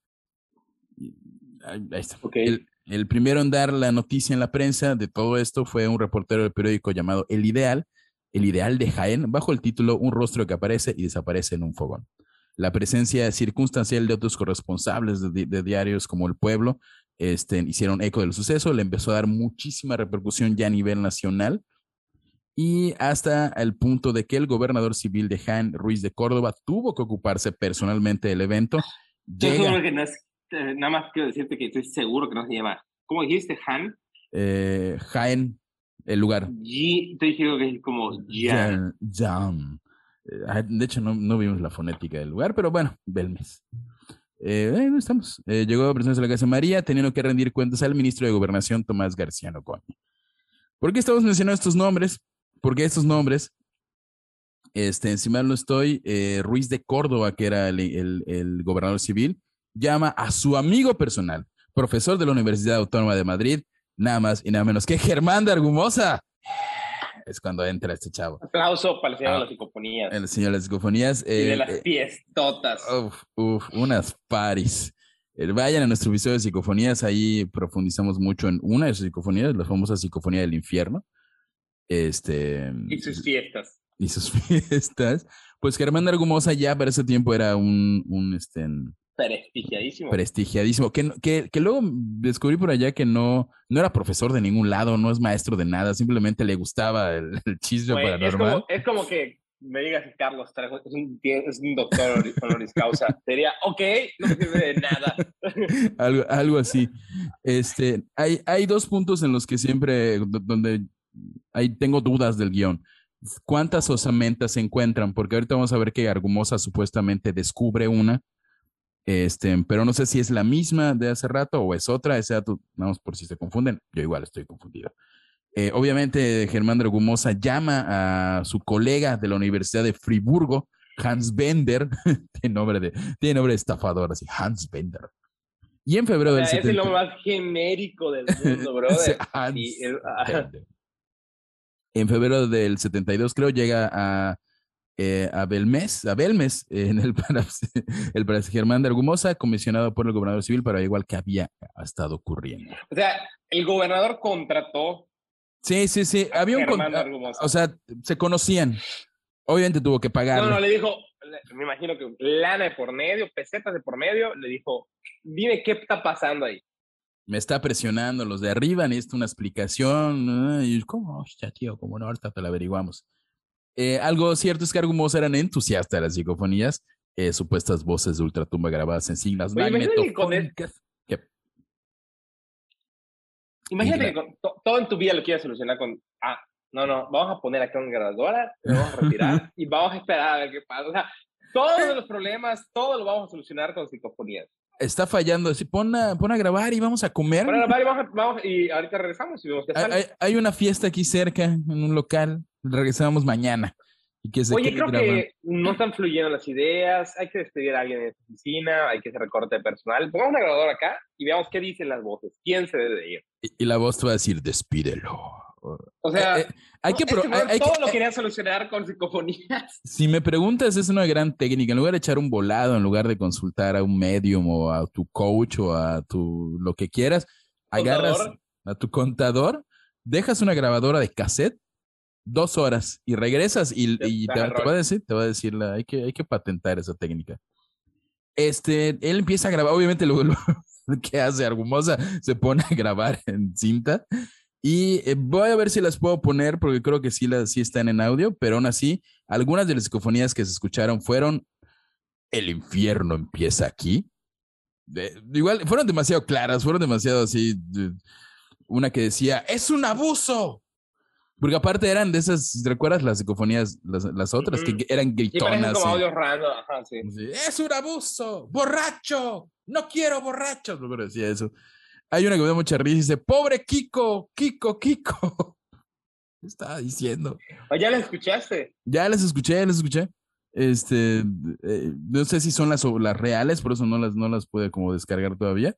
Ahí, está. El, el, primero en dar la noticia en la prensa de todo esto fue un reportero del periódico llamado El Ideal, El Ideal de Jaén, bajo el título Un rostro que aparece y desaparece en un fogón. La presencia circunstancial de otros corresponsables de, de diarios como El Pueblo este, hicieron eco del suceso, le empezó a dar muchísima repercusión ya a nivel nacional y hasta el punto de que el gobernador civil de Jaén, Ruiz de Córdoba, tuvo que ocuparse personalmente del evento. Llega... que no es, eh, nada más quiero decirte que estoy seguro que no se llama. ¿Cómo dijiste, Jaén? Eh, Jaén, el lugar. G, estoy diciendo que es como Jan. Jan. Eh, de hecho, no, no vimos la fonética del lugar, pero bueno, Belmes. Eh, estamos. Eh, llegó a presencia de la Casa María, teniendo que rendir cuentas al ministro de Gobernación, Tomás García Coño. ¿Por qué estamos mencionando estos nombres? Porque estos nombres, este, encima no estoy, eh, Ruiz de Córdoba, que era el, el, el, gobernador civil, llama a su amigo personal, profesor de la Universidad Autónoma de Madrid, nada más y nada menos que Germán de Argumosa es cuando entra este chavo. Aplauso para el señor de ah, las psicofonías. El señor de las psicofonías. y de eh, las fiestotas. Uf, uf, unas paris. Eh, vayan a nuestro episodio de psicofonías, ahí profundizamos mucho en una de sus psicofonías, la famosa psicofonía del infierno. Este, y sus fiestas. Y sus fiestas. Pues Germán Argumosa ya para ese tiempo era un, un este, Prestigiadísimo. Prestigiadísimo. Que, que, que, luego descubrí por allá que no, no era profesor de ningún lado, no es maestro de nada, simplemente le gustaba el, el chisme paranormal. Es como, que me digas que Carlos Trejo es un, es un doctor honoris causa. Sería, ok, no sirve de nada. algo, algo así. Este, hay, hay dos puntos en los que siempre, donde ahí tengo dudas del guion. ¿Cuántas osamentas se encuentran? Porque ahorita vamos a ver que Argumosa supuestamente descubre una este, pero no sé si es la misma de hace rato o es otra, ese dato, vamos por si se confunden, yo igual estoy confundido. Eh, obviamente, Germán Dragumosa llama a su colega de la Universidad de Friburgo, Hans Bender, tiene nombre de, tiene nombre de estafador, así, Hans Bender. Y en febrero del 70... Es lo más genérico del mundo, brother. en febrero del 72, creo, llega a eh, a Belmes, a Belmes, en el para, el para Germán de Argumosa, comisionado por el gobernador civil para igual que había estado ocurriendo. O sea, el gobernador contrató. Sí, sí, sí. Había un. O sea, se conocían. Obviamente tuvo que pagar. No, no, le dijo, me imagino que lana de por medio, pesetas de por medio, le dijo, dime qué está pasando ahí. Me está presionando los de arriba, necesito una explicación. Y, ¿Cómo? Ya, tío, como no, ahorita te la averiguamos. Eh, algo cierto es que Argumosa eran entusiastas de las psicofonías, eh, supuestas voces de ultratumba grabadas en siglas magnetofónicas. Imagínate que todo en tu vida lo quieres solucionar con, ah, no, no, vamos a poner acá una grabadora, lo vamos a retirar y vamos a esperar a ver qué pasa. O sea, todos los problemas, todo lo vamos a solucionar con psicofonías. Está fallando. Pon, a, pon a grabar y vamos a comer. Pon a grabar y vamos, a, vamos y ahorita regresamos y vemos qué hay, hay, hay, una fiesta aquí cerca, en un local. Regresamos mañana. Y que se Oye, creo grabar. que no están fluyendo las ideas. Hay que despedir a alguien en esta oficina. Hay que hacer recorte de personal. Pongamos una grabadora acá y veamos qué dicen las voces. ¿Quién se debe de ir? Y, y la voz te va a decir, despídelo. O sea, Eh, eh, hay que pro- es que hay- hay todo que- lo querían solucionar con psicofonías. Si me preguntas, es una gran técnica. En lugar de echar un volado, en lugar de consultar a un medium o a tu coach o a tu lo que quieras, agarras Contador. a tu contador, dejas una grabadora de cassette dos horas y regresas y, Te- y te te, va a decir, te va a decir, la- hay que, hay que patentar esa técnica. Este, él empieza a grabar, obviamente lo, lo que hace Argumosa, se pone a grabar en cinta y eh, voy a ver si las puedo poner porque creo que sí, las, sí están en audio, pero aún así, algunas de las psicofonías que se escucharon fueron El infierno empieza aquí. De- igual, fueron demasiado claras, fueron demasiado así. de- una que decía, es un abuso. Porque aparte eran de esas, ¿recuerdas las psicofonías, las, las otras, que eran gritonas? como y- audios random. Ajá, sí. Sí, Es un abuso, borracho, no quiero borrachos. Que decía eso. Hay una que me da mucha risa y dice, pobre Kiko, Kiko, Kiko. ¿Qué estaba diciendo? Ah, ¿Ya la escuchaste? Ya las escuché, ya las escuché. Este, eh, no sé si son las, las reales, por eso no las, no las pude como descargar todavía.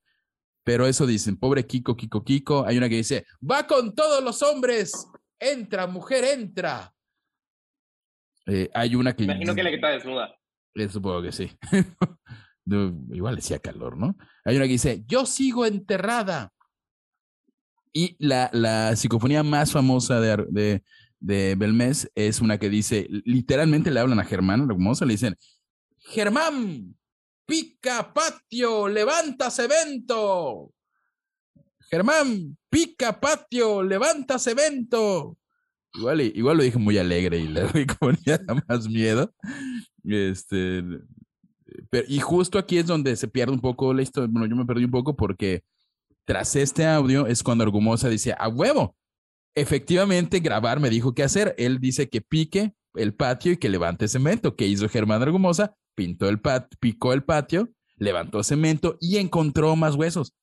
Pero eso dicen, pobre Kiko, Kiko, Kiko. Hay una que dice, va con todos los hombres. Entra, mujer, entra. Eh, hay una que... Imagino que la que está desnuda. Eh, supongo que sí. Igual decía calor, ¿no? Hay una que dice, yo sigo enterrada. Y la, la psicofonía más famosa de, de, de Belmez es una que dice, literalmente le hablan a Germán Hermosa, le dicen, Germán, pica patio, levantas evento. Germán, pica patio, levantas evento. Igual, igual lo dije muy alegre y la psicofonía da más miedo. Este, pero, y justo aquí es donde se pierde un poco la historia. Bueno, yo me perdí un poco porque tras este audio es cuando Argumosa dice, a huevo, efectivamente grabar me dijo qué hacer. Él dice que pique el patio y que levante cemento. ¿Qué hizo Germán Argumosa? Pintó el pat picó el patio, levantó cemento y encontró más huesos.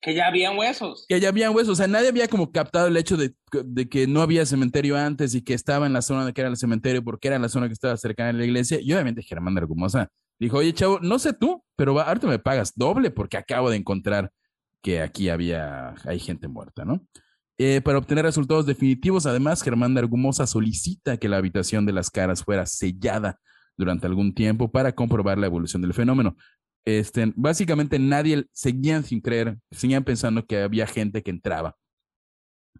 Que ya habían huesos. Que ya había huesos. O sea, nadie había como captado el hecho de, de que no había cementerio antes y que estaba en la zona de que era el cementerio porque era la zona que estaba cercana a la iglesia. Y obviamente Germán Argumosa dijo, oye, chavo, no sé tú, pero va, ahorita me pagas doble porque acabo de encontrar que aquí había, hay gente muerta, ¿no? Eh, para obtener resultados definitivos, además, Germán de Argumosa solicita que la habitación de las caras fuera sellada durante algún tiempo para comprobar la evolución del fenómeno. Este, básicamente nadie seguían sin creer, seguían pensando que había gente que entraba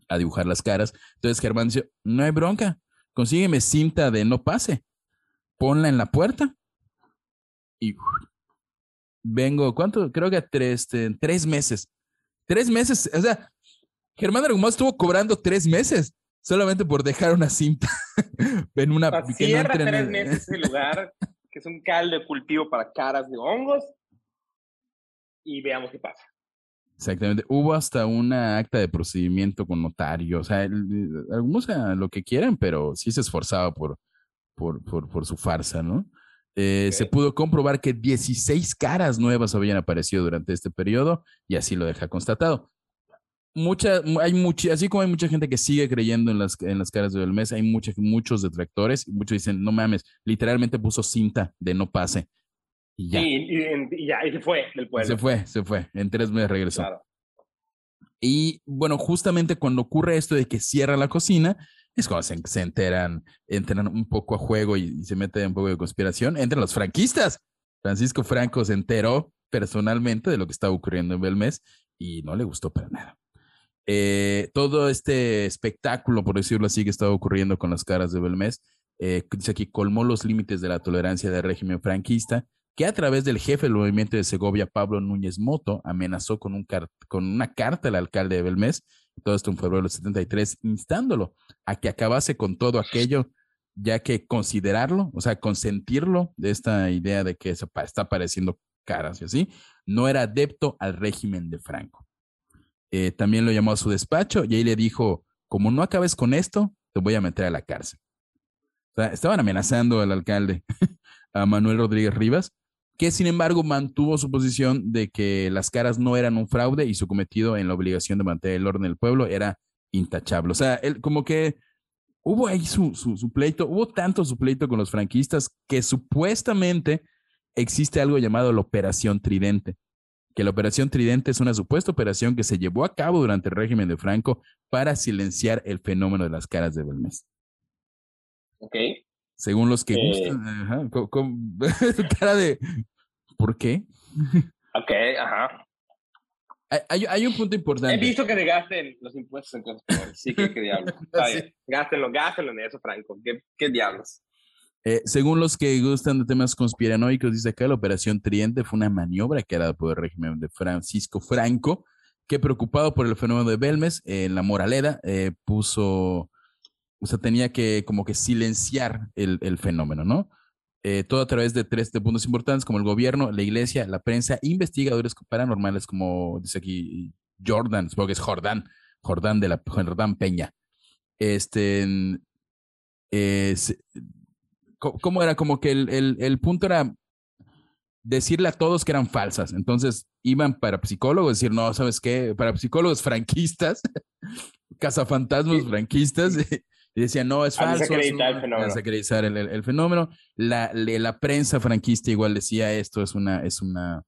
a dibujar las caras. Entonces Germán dice, no hay bronca, consígueme cinta de no pase, ponla en la puerta y vengo, ¿cuánto? Creo que a tres, este, tres meses. Tres meses, o sea, Germán Argumosa estuvo cobrando tres meses solamente por dejar una cinta en una... Sea, que no tres meses ese lugar, que es un caldo de cultivo para caras de hongos. Y veamos qué pasa. Exactamente. Hubo hasta una acta de procedimiento con notario. O sea, algunos lo que quieran, pero sí se esforzaba por, por, por, por su farsa, ¿no? Eh, Se pudo comprobar que 16 caras nuevas habían aparecido durante este periodo y así lo deja constatado. Mucha, mu- hay mucha, así como hay mucha gente que sigue creyendo en las, en las caras de Belmez, hay mucha, muchos detractores y muchos dicen, no mames, literalmente puso cinta de no pase y ya. Y, y- y ya, y se fue del pueblo. Se fue, se fue. En tres meses regresó. Claro. Y bueno, justamente cuando ocurre esto de que cierra la cocina, es cuando se, se enteran, entran un poco a juego y, se mete un poco de conspiración. Entran los franquistas. Francisco Franco se enteró personalmente de lo que estaba ocurriendo en Belmez y no le gustó para nada. Eh, todo este espectáculo, por decirlo así, que estaba ocurriendo con las caras de Belmez, eh, dice aquí, colmó los límites de la tolerancia del régimen franquista, que a través del jefe del movimiento de Segovia, Pablo Núñez Moto, amenazó con, un car- con una carta al alcalde de Belmez, todo esto en febrero del 73, instándolo a que acabase con todo aquello, ya que considerarlo, o sea, consentirlo de esta idea de que está apareciendo caras y así, no era adepto al régimen de Franco. Eh, también lo llamó a su despacho y ahí le dijo, como no acabes con esto, te voy a meter a la cárcel. O sea, estaban amenazando al alcalde, a Manuel Rodríguez Rivas, que sin embargo mantuvo su posición de que las caras no eran un fraude y su cometido en la obligación de mantener el orden del pueblo era intachable. O sea, él como que hubo ahí su, su, pleito, hubo tanto su pleito con los franquistas que supuestamente existe algo llamado la Operación Tridente, que la Operación Tridente es una supuesta operación que se llevó a cabo durante el régimen de Franco para silenciar el fenómeno de las caras de Belmez. Ok. Según los que gustan, con, cara de ¿por qué? Ok, ajá. Hay, un punto importante. He visto que gasten los impuestos en cosas Sí, que qué diablos. Gástenlo, gástenlo en eso, Franco. ¿Qué, qué diablos? Eh, según los que gustan de temas conspiranoicos, dice acá, la Operación Triente fue una maniobra que era por el régimen de Francisco Franco, que preocupado por el fenómeno de Belmes, en la Moraleda, eh, puso, o sea, tenía que como que silenciar el, el fenómeno, ¿no? Eh, todo a través de tres puntos importantes como el gobierno, la iglesia, la prensa, investigadores paranormales como dice aquí Jordan, supongo que es Jordán, Jordán de la Jordán Peña. Este, ¿cómo era? Como que el, el, el punto era decirle a todos que eran falsas. Entonces iban para psicólogos, decir, no, ¿sabes qué? Para psicólogos franquistas, cazafantasmas franquistas, y decían, no, es falso. Desacreditar el fenómeno. Desacreditar el, el, fenómeno. La, la, prensa franquista igual decía esto es una, es una,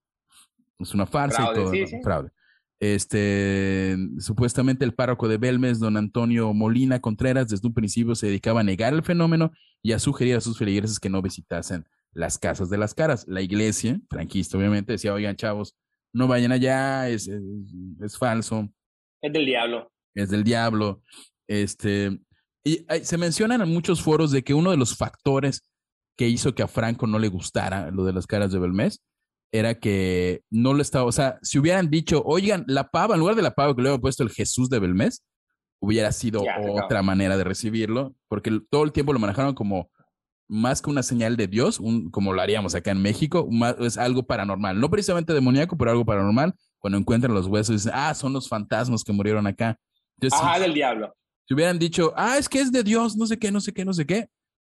es una farsa y todo. Fraude. Este, supuestamente el párroco de Belmes, don Antonio Molina Contreras, desde un principio se dedicaba a negar el fenómeno y a sugerir a sus feligreses que no visitasen las casas de las caras. La iglesia, franquista obviamente, decía, oigan chavos, no vayan allá, es, es, es falso. Es del diablo. Es del diablo. Este, y se mencionan en muchos foros de que uno de los factores que hizo que a Franco no le gustara lo de las caras de Belmez era que no lo estaba, o sea, si hubieran dicho, oigan, la pava, en lugar de la pava que le había puesto el Jesús de Belmez, hubiera sido otra manera de recibirlo, porque todo el tiempo lo manejaron como más que una señal de Dios, un, como lo haríamos acá en México, es algo paranormal, no precisamente demoníaco, pero algo paranormal. Cuando encuentran los huesos, dicen, ah, son los fantasmas que murieron acá. Ajá, del diablo. Si hubieran dicho, ah, es que es de Dios, no sé qué, no sé qué, no sé qué,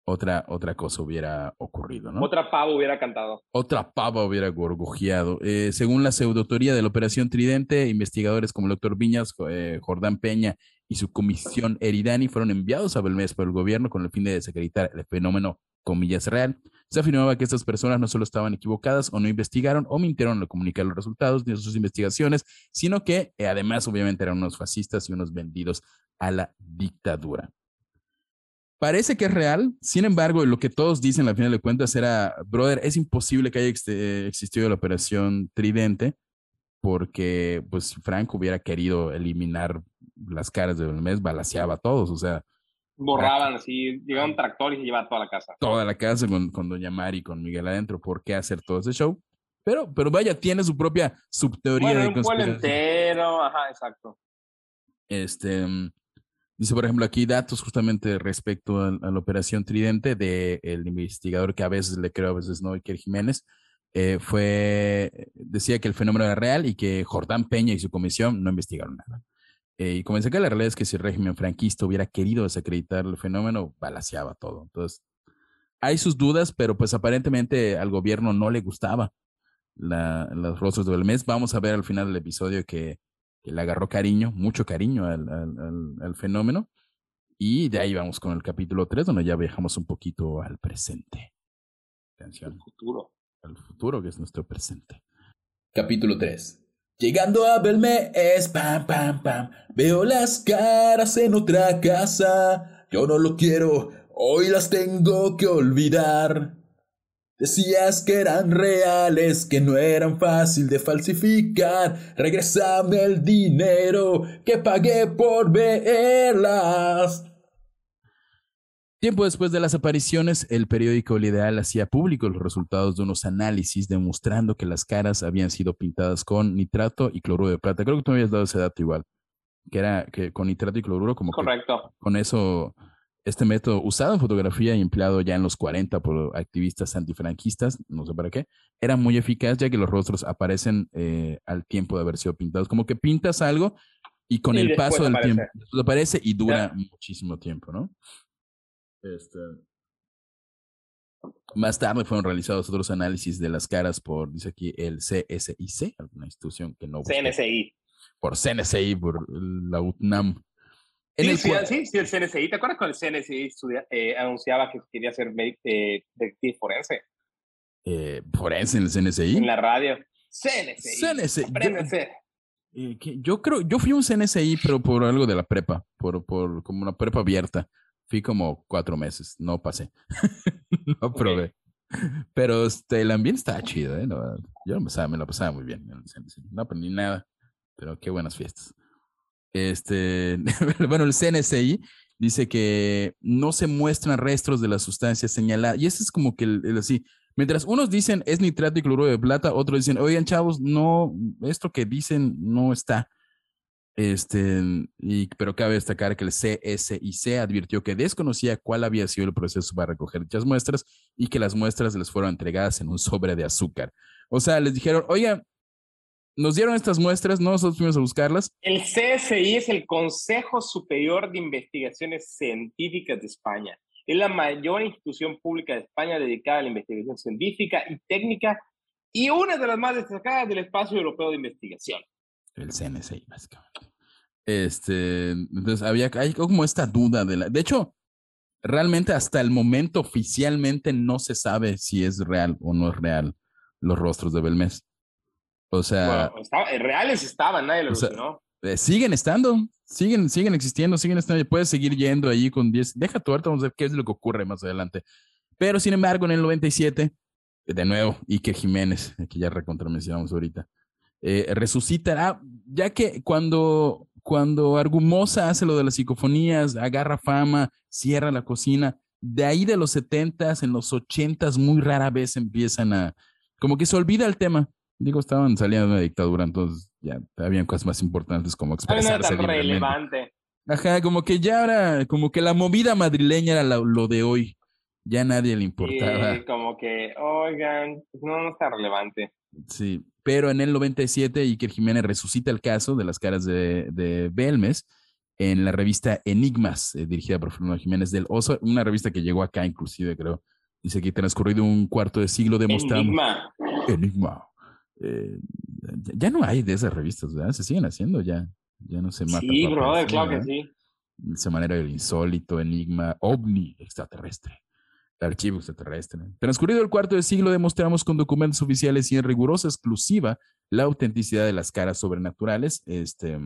otra, otra cosa hubiera ocurrido, ¿no? Otra pava hubiera cantado. Otra pava hubiera gorgojeado. Eh, según la pseudoteoría de la Operación Tridente, investigadores como el doctor Viñas, eh, Jordán Peña y su comisión Eridani fueron enviados a Belmez por el gobierno con el fin de desacreditar el fenómeno, comillas, real. Se afirmaba que estas personas no solo estaban equivocadas o no investigaron o mintieron al comunicar los resultados de sus investigaciones, sino que eh, además obviamente eran unos fascistas y unos vendidos a la dictadura. Parece que es real, sin embargo, lo que todos dicen al final de cuentas era, brother, es imposible que haya existido la operación Tridente, porque pues Franco hubiera querido eliminar las caras de mes, balaseaba a todos, o sea. Borraban así, llegaba un tractor y se llevaba toda la casa. Toda la casa con, con Doña Mari y con Miguel adentro, ¿por qué hacer todo ese show? Pero, pero vaya, tiene su propia subteoría de conspiración. entero, ajá, exacto. Este, Dice, por ejemplo, aquí datos justamente respecto a, la operación Tridente del el investigador que a veces le creo, a veces no, Iker Jiménez. Eh, fue, decía que el fenómeno era real y que Jordán Peña y su comisión no investigaron nada. Eh, y comencé que la realidad es que si el régimen franquista hubiera querido desacreditar el fenómeno, balaseaba todo. Entonces, hay sus dudas, pero pues aparentemente al gobierno no le gustaba la, los rostros del mes. Vamos a ver al final del episodio que que le agarró cariño, mucho cariño al, al, al, fenómeno. Y de ahí vamos con el capítulo 3, donde ya viajamos un poquito al presente. Atención. Al futuro. Al futuro, que es nuestro presente. Capítulo 3. Llegando a verme es pam, pam, pam. Veo las caras en otra casa. Yo no lo quiero, hoy las tengo que olvidar. Decías que eran reales, que no eran fácil de falsificar. Regresame el dinero que pagué por verlas. Tiempo después de las apariciones, el periódico El Ideal hacía público los resultados de unos análisis demostrando que las caras habían sido pintadas con nitrato y cloruro de plata. Creo que tú me habías dado ese dato igual, que era que con nitrato y cloruro como Correcto. con eso este método, usado en fotografía y empleado ya en los 40 por activistas antifranquistas, no sé para qué, era muy eficaz ya que los rostros aparecen eh, al tiempo de haber sido pintados. Como que pintas algo y con el paso del tiempo aparece y dura muchísimo tiempo, ¿no? Este... Más tarde fueron realizados otros análisis de las caras por, dice aquí, el CSIC, alguna institución que no... CNCI. Por CNCI, por la UTNAM. Sí, el sí, sí, el CNCI. ¿Te acuerdas cuando el CNCI eh, anunciaba que quería ser eh, detective forense? Eh, ¿Forense en el CNCI? En la radio. CNCI. CNCI. Yo, yo creo, yo fui un CNCI, pero por algo de la prepa, por, por como una prepa abierta. Fui como cuatro meses, no pasé. no probé. Pero este, el ambiente estaba chido, ¿eh? yo me, pasaba, me lo pasaba muy bien. No aprendí nada, pero qué buenas fiestas. Este, bueno, el CNCI dice que no se muestran restos de la sustancia señalada. Y eso es como que el, así. Mientras unos dicen es nitrato y cloruro de plata, otros dicen, oigan, chavos, no, esto que dicen no está. Este, y, pero cabe destacar que el CSIC advirtió que desconocía cuál había sido el proceso para recoger dichas muestras y que las muestras les fueron entregadas en un sobre de azúcar. O sea, les dijeron, oiga, nos dieron estas muestras, no nosotros fuimos a buscarlas. El CSI es el Consejo Superior de Investigaciones Científicas de España. Es la mayor institución pública de España dedicada a la investigación científica y técnica y una de las más destacadas del espacio europeo de investigación el CNSI, básicamente. Este, entonces había, hay como esta duda de la, de hecho, realmente hasta el momento oficialmente no se sabe si es real o no es real los rostros de Belmez. O sea, eh, reales estaban, nadie lo o eh, siguen estando, siguen, siguen existiendo, siguen estando, puedes seguir yendo ahí con 10, deja tu vamos a ver qué es lo que ocurre más adelante. Pero sin embargo, en el 97, de nuevo, Iker Jiménez, que ya recontra mencionamos ahorita, eh, resucitará, ya que cuando, cuando Argumosa hace lo de las psicofonías, agarra fama, cierra la cocina, de ahí de los 70s, en los 80s, muy rara vez empiezan a, como que se olvida el tema. Digo, estaban saliendo de una dictadura, entonces ya habían cosas más importantes como expresarse. No relevante. Ajá, como que ya ahora, como que la movida madrileña era lo, de hoy. Ya nadie le importaba. Sí, como que, oigan, no, no está relevante. Sí, pero en el 97 Iker Jiménez resucita el caso de las caras de, de Belmes en la revista Enigmas, eh, dirigida por Fernando Jiménez del Oso, una revista que llegó acá inclusive, creo. Dice que transcurrido un cuarto de siglo demostramos... Enigma. Enigma. Eh, ya, no hay de esas revistas, ¿verdad? Se siguen haciendo ya. Ya no se mata. Sí, brother, claro que sí. Semanera del Insólito, Enigma, OVNI, extraterrestre archivo extraterrestre. Transcurrido el cuarto de siglo, demostramos con documentos oficiales y en rigurosa exclusiva la autenticidad de las caras sobrenaturales. Este,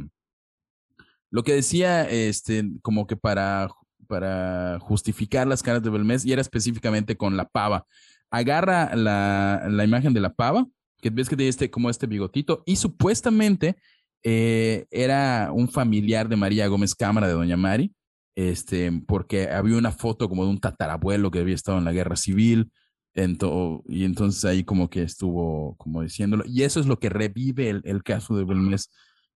lo que decía, este, como que para, para justificar las caras de Belmez, y era específicamente con la pava. Agarra la, la imagen de la pava, que ves que tiene este, como este bigotito, y supuestamente eh, era un familiar de María Gómez Cámara, de Doña Mari, este, porque había una foto como de un tatarabuelo que había estado en la guerra civil, y entonces ahí como que estuvo como diciéndolo, y eso es lo que revive el, caso de Belmez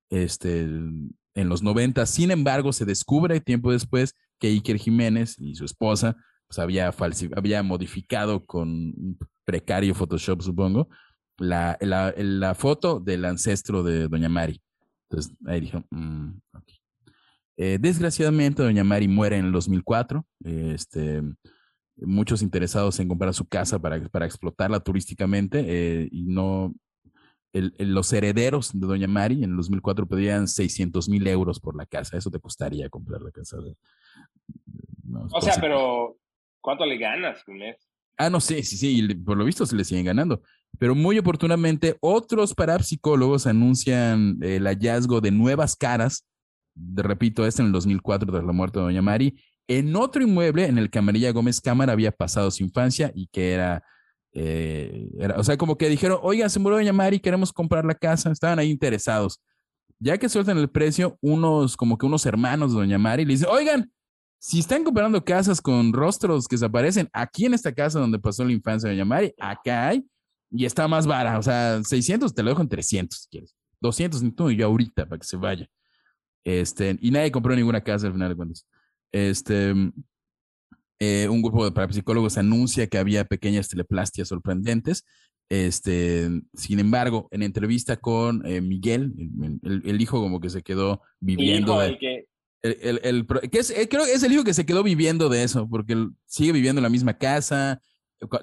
este, en los 90. Sin embargo, se descubre tiempo después que Iker Jiménez y su esposa pues había, había modificado con precario Photoshop, supongo, la, la, la, foto del ancestro de Doña Mari. Entonces ahí dijo, mm, eh, desgraciadamente, doña Mari muere en el 2004. este, muchos interesados en comprar su casa para, para explotarla turísticamente eh, y no... los herederos de doña Mari en el 2004 pedían 600 mil euros por la casa. Eso te costaría comprar la casa. o sea, pero ¿cuánto le ganas un mes? Ah, no sé, sí, sí, sí, por lo visto se le siguen ganando. Pero muy oportunamente, otros parapsicólogos anuncian el hallazgo de nuevas caras repito, es en el 2004 tras la muerte de Doña Mari, en otro inmueble en el que Amarilla Gómez Cámara había pasado su infancia y que era, eh, era, o sea, como que dijeron, oiga, se murió Doña Mari, queremos comprar la casa, estaban ahí interesados. Ya que sueltan el precio, unos, como que unos hermanos de Doña Mari le dicen, oigan, si están comprando casas con rostros que se aparecen aquí en esta casa donde pasó la infancia de Doña Mari, acá hay, y está más vara, o sea, 600 te lo dejo en 300 si quieres. 200 y yo ahorita para que se vaya. Este, y nadie compró ninguna casa al final de cuentas. Este, eh, un grupo de parapsicólogos anuncia que había pequeñas teleplastias sorprendentes. Este, sin embargo, en entrevista con eh, Miguel, el, hijo como que se quedó viviendo de, que... El, que es, eh, creo que es el hijo que se quedó viviendo de eso, porque sigue viviendo en la misma casa,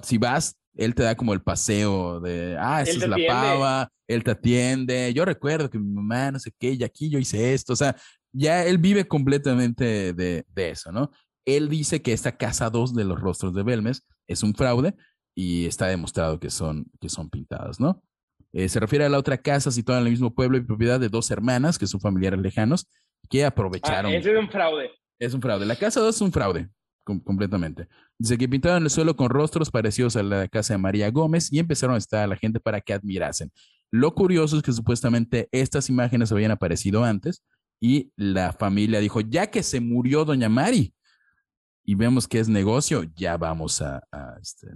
si vas, él te da como el paseo de, ah, esa es la pava, él te atiende. Yo recuerdo que mi mamá, no sé qué, y aquí yo hice esto. O sea, ya él vive completamente de, de eso, ¿no? Él dice que esta casa 2 de los rostros de Belmes es un fraude y está demostrado que son, que son pintadas, ¿no? Eh, se refiere a la otra casa situada en el mismo pueblo y propiedad de dos hermanas, que son familiares lejanos, que aprovecharon. Ah, ese es un fraude. Es un fraude. La casa 2 es un fraude, completamente. Dice que pintaron el suelo con rostros parecidos a la casa de María Gómez y empezaron a estar a la gente para que admirasen. Lo curioso es que supuestamente estas imágenes habían aparecido antes y la familia dijo, ya que se murió doña Mari y vemos que es negocio, ya vamos a, este,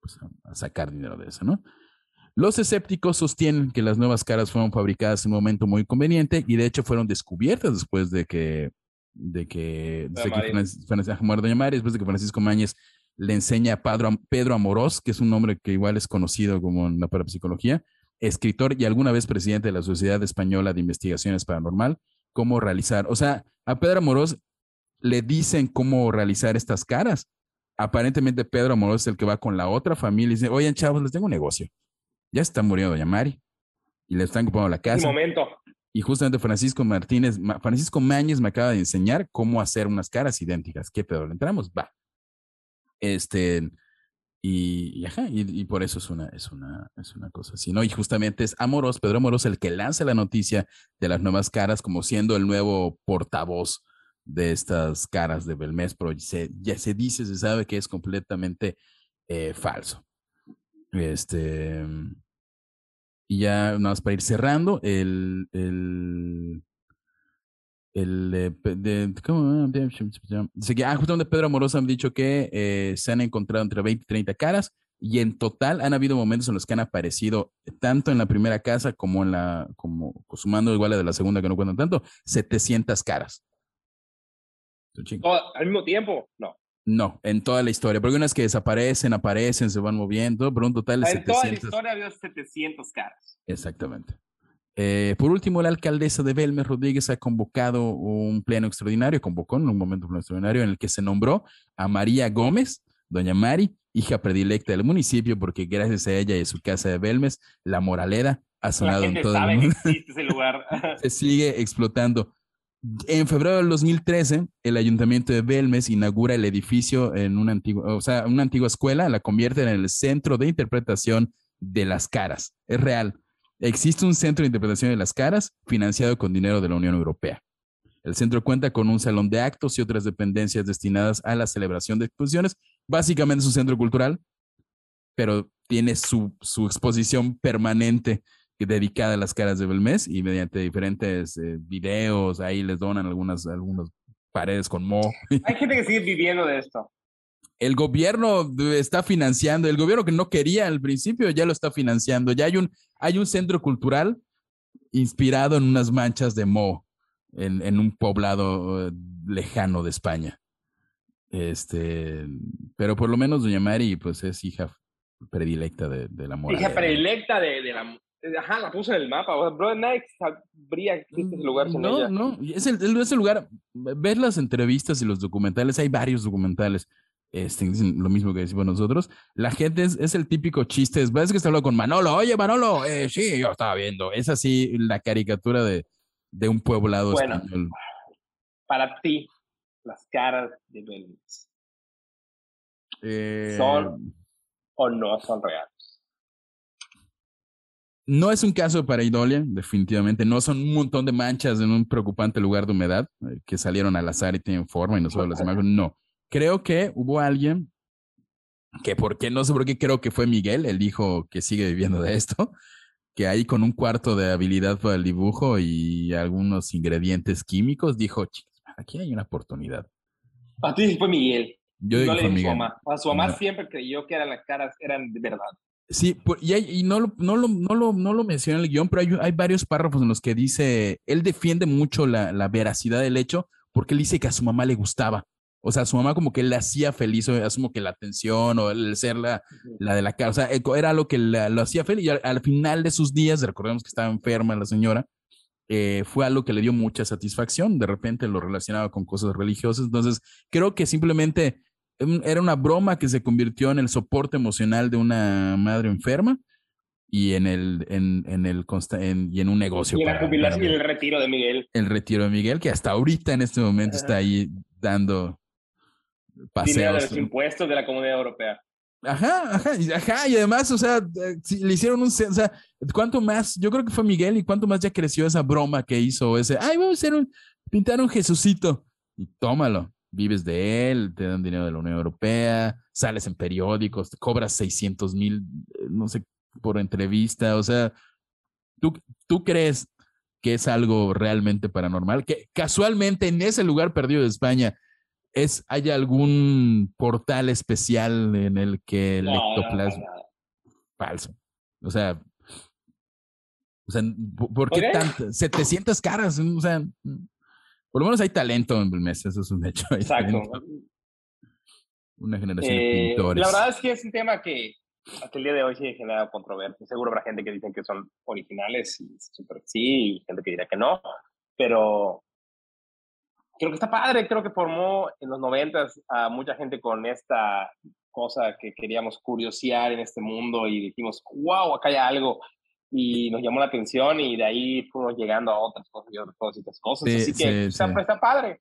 pues, a sacar dinero de eso, ¿no? Los escépticos sostienen que las nuevas caras fueron fabricadas en un momento muy conveniente y de hecho fueron descubiertas después de que, de que, de después de que Francisco Mañez le enseña a Pedro, Pedro Amorós, que es un nombre que igual es conocido como en la parapsicología, escritor y alguna vez presidente de la Sociedad Española de Investigaciones Paranormal, cómo realizar, o sea, a Pedro Amorós le dicen cómo realizar estas caras. Aparentemente Pedro Amorós es el que va con la otra familia y dice, oigan chavos, les tengo un negocio ya está muriendo doña Mari y le están ocupando la casa. Un momento. Y justamente Francisco Martínez, Francisco Mañez me acaba de enseñar cómo hacer unas caras idénticas. ¿Qué pedo? ¿Le entramos? Va. Este, y, ajá, y, por eso es una, es una, es una cosa así, ¿no? Y justamente es Amoros, Pedro Amoros, el que lanza la noticia de las nuevas caras como siendo el nuevo portavoz de estas caras de Belmés, pero ya se dice, se sabe que es completamente eh, falso. Este, y ya nada más para ir cerrando, el, el, el de, ¿cómo? Ah, justamente Pedro Amoroso han dicho que eh, se han encontrado entre 20 y 30 caras y en total han habido momentos en los que han aparecido tanto en la primera casa como en la, como sumando igual a de la segunda que no cuentan tanto, 700 caras. ¿Al mismo tiempo? No. No, en toda la historia, porque unas que desaparecen, aparecen, se van moviendo, pero un total de 700. En toda la historia había 700 caras. Exactamente. Eh, por último, la alcaldesa de Belmes Rodríguez ha convocado un pleno extraordinario, convocó en un momento pleno extraordinario en el que se nombró a María Gómez, doña Mari, hija predilecta del municipio, porque gracias a ella y a su casa de Belmes, la moraleda ha sonado en todo el mundo. ese lugar. se sigue explotando. En febrero del 2013, el ayuntamiento de Belmes inaugura el edificio en una antigua, o sea, una antigua escuela, la convierte en el centro de interpretación de las caras. Es real. Existe un centro de interpretación de las caras financiado con dinero de la Unión Europea. El centro cuenta con un salón de actos y otras dependencias destinadas a la celebración de exposiciones. Básicamente es un centro cultural, pero tiene su, su exposición permanente dedicada a las caras de Belmez y mediante diferentes eh, videos ahí les donan algunas, algunas paredes con mo. Hay gente que sigue viviendo de esto. El gobierno está financiando, el gobierno que no quería al principio ya lo está financiando. Ya hay un, hay un centro cultural inspirado en unas manchas de mo en, en un poblado eh, lejano de España. Este, pero por lo menos Doña Mari, pues es hija predilecta de, de la Hija predilecta de, de, la, Ajá, la puse en el mapa. O sea, bro, nadie sabría que existe ese lugar sin no, ella. No, es el, es el lugar. Ver las entrevistas y los documentales, hay varios documentales. Este, dicen lo mismo que decimos nosotros. La gente es, es el típico chiste. Es, que está hablando con Manolo. Oye, Manolo, eh, sí, yo estaba viendo. Es así la caricatura de, de un poblado bueno, español. Para ti, las caras de Belmez. Eh, ¿Son o no son reales? No es un caso para Idolia, definitivamente. No son un montón de manchas en un preocupante lugar de humedad eh, que salieron al azar y tienen forma y no solo las imágenes. No. Creo que hubo alguien que, ¿por qué? No sé por qué creo que fue Miguel, el hijo que sigue viviendo de esto, que ahí con un cuarto de habilidad para el dibujo y algunos ingredientes químicos dijo, aquí hay una oportunidad. A ti fue Miguel. Yo digo no fue Miguel. Su mamá. A su mamá siempre creyó que eran las caras eran de verdad. Sí, y, no, lo, no, lo, no, lo, no lo menciona en el guion, pero hay, hay, varios párrafos en los que dice, él defiende mucho la, la, veracidad del hecho porque él dice que a su mamá le gustaba. O sea, a su mamá como que le hacía feliz, o asumo que la atención o el ser la, la de la casa, o sea, era lo que lo hacía feliz. Y al, final de sus días, recordemos que estaba enferma la señora, eh, fue algo que le dio mucha satisfacción. De repente lo relacionaba con cosas religiosas. Entonces, creo que simplemente era una broma que se convirtió en el soporte emocional de una madre enferma y en el en, en el y en un negocio. Y la jubilación y el retiro de Miguel. El retiro de Miguel, que hasta ahorita en este momento está ahí dando paseos. Dinero de los impuestos de la Comunidad Europea. Ajá, ajá, ajá, y además, o sea, eh, le hicieron un, o sea, ¿cuánto más? Yo creo que fue Miguel y cuánto más ya creció esa broma que hizo ese, ay, vamos a hacer un, pintar un Jesucito y tómalo, vives de él, te dan dinero de la Unión Europea, sales en periódicos, te cobras 600 mil, eh, no sé, por entrevista, o sea, ¿tú, tú crees que es algo realmente paranormal? Que casualmente en ese lugar perdido de España, es, ¿hay algún portal especial en el que el ectoplasma... Falso. O sea, o sea, ¿por qué tantas? 700 caras, o sea, por lo menos hay talento en Belmez, eso es un hecho. Exacto. Una generación de eh, pintores. La verdad es que es un tema que hasta el día de hoy sí genera controversia. Seguro habrá gente que dice que son originales y super sí, y gente que dirá que no, pero creo que está padre, creo que formó en los noventas a mucha gente con esta cosa que queríamos curiosear en este mundo y dijimos, wow, acá hay algo. Y nos llamó la atención y de ahí fuimos llegando a otras cosas y otras cosas y otras cosas. Así que está, está, padre.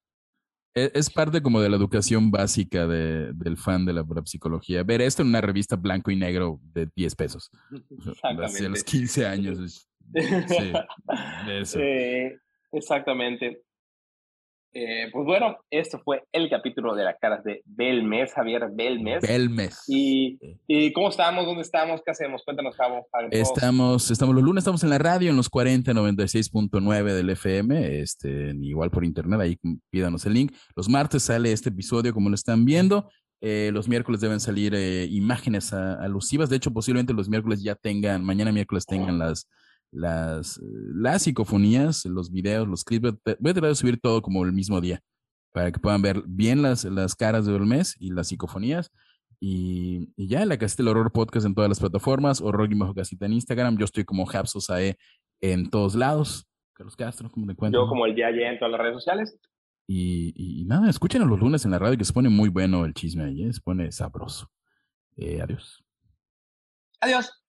E, es, parte como de la educación básica de, del fan de la psicología. Ver esto en una revista blanco y negro de 10 pesos. Hace los 15 años. Sí, eso. exactamente. Eh, pues bueno, esto fue el capítulo de las caras de Belmes, Javier Belmes. Belmes. Y, y, cómo estamos? ¿Dónde estamos? ¿Qué hacemos? Cuéntanos, Javo. Estamos, estamos los lunes, estamos en la radio, en los 40, 96.9 del FM, este, igual por internet, ahí pídanos el link. Los martes sale este episodio, como lo están viendo. Eh, los miércoles deben salir eh, imágenes alusivas. De hecho, posiblemente los miércoles ya tengan, mañana miércoles tengan las las, las psicofonías, los videos, los clips. Voy a tratar de subir todo como el mismo día para que puedan ver bien las, las caras del mes y las psicofonías. Y, y ya, la casita del horror podcast en todas las plataformas, horror y bajo casita en Instagram. Yo estoy como Hapsosae en todos lados. Carlos Castro, ¿cómo te encuentro? Yo como el ya en todas las redes sociales. Y, y, nada, escuchen los lunes en la radio que se pone muy bueno el chisme ahí, ¿eh? se pone sabroso. Eh, adiós. Adiós.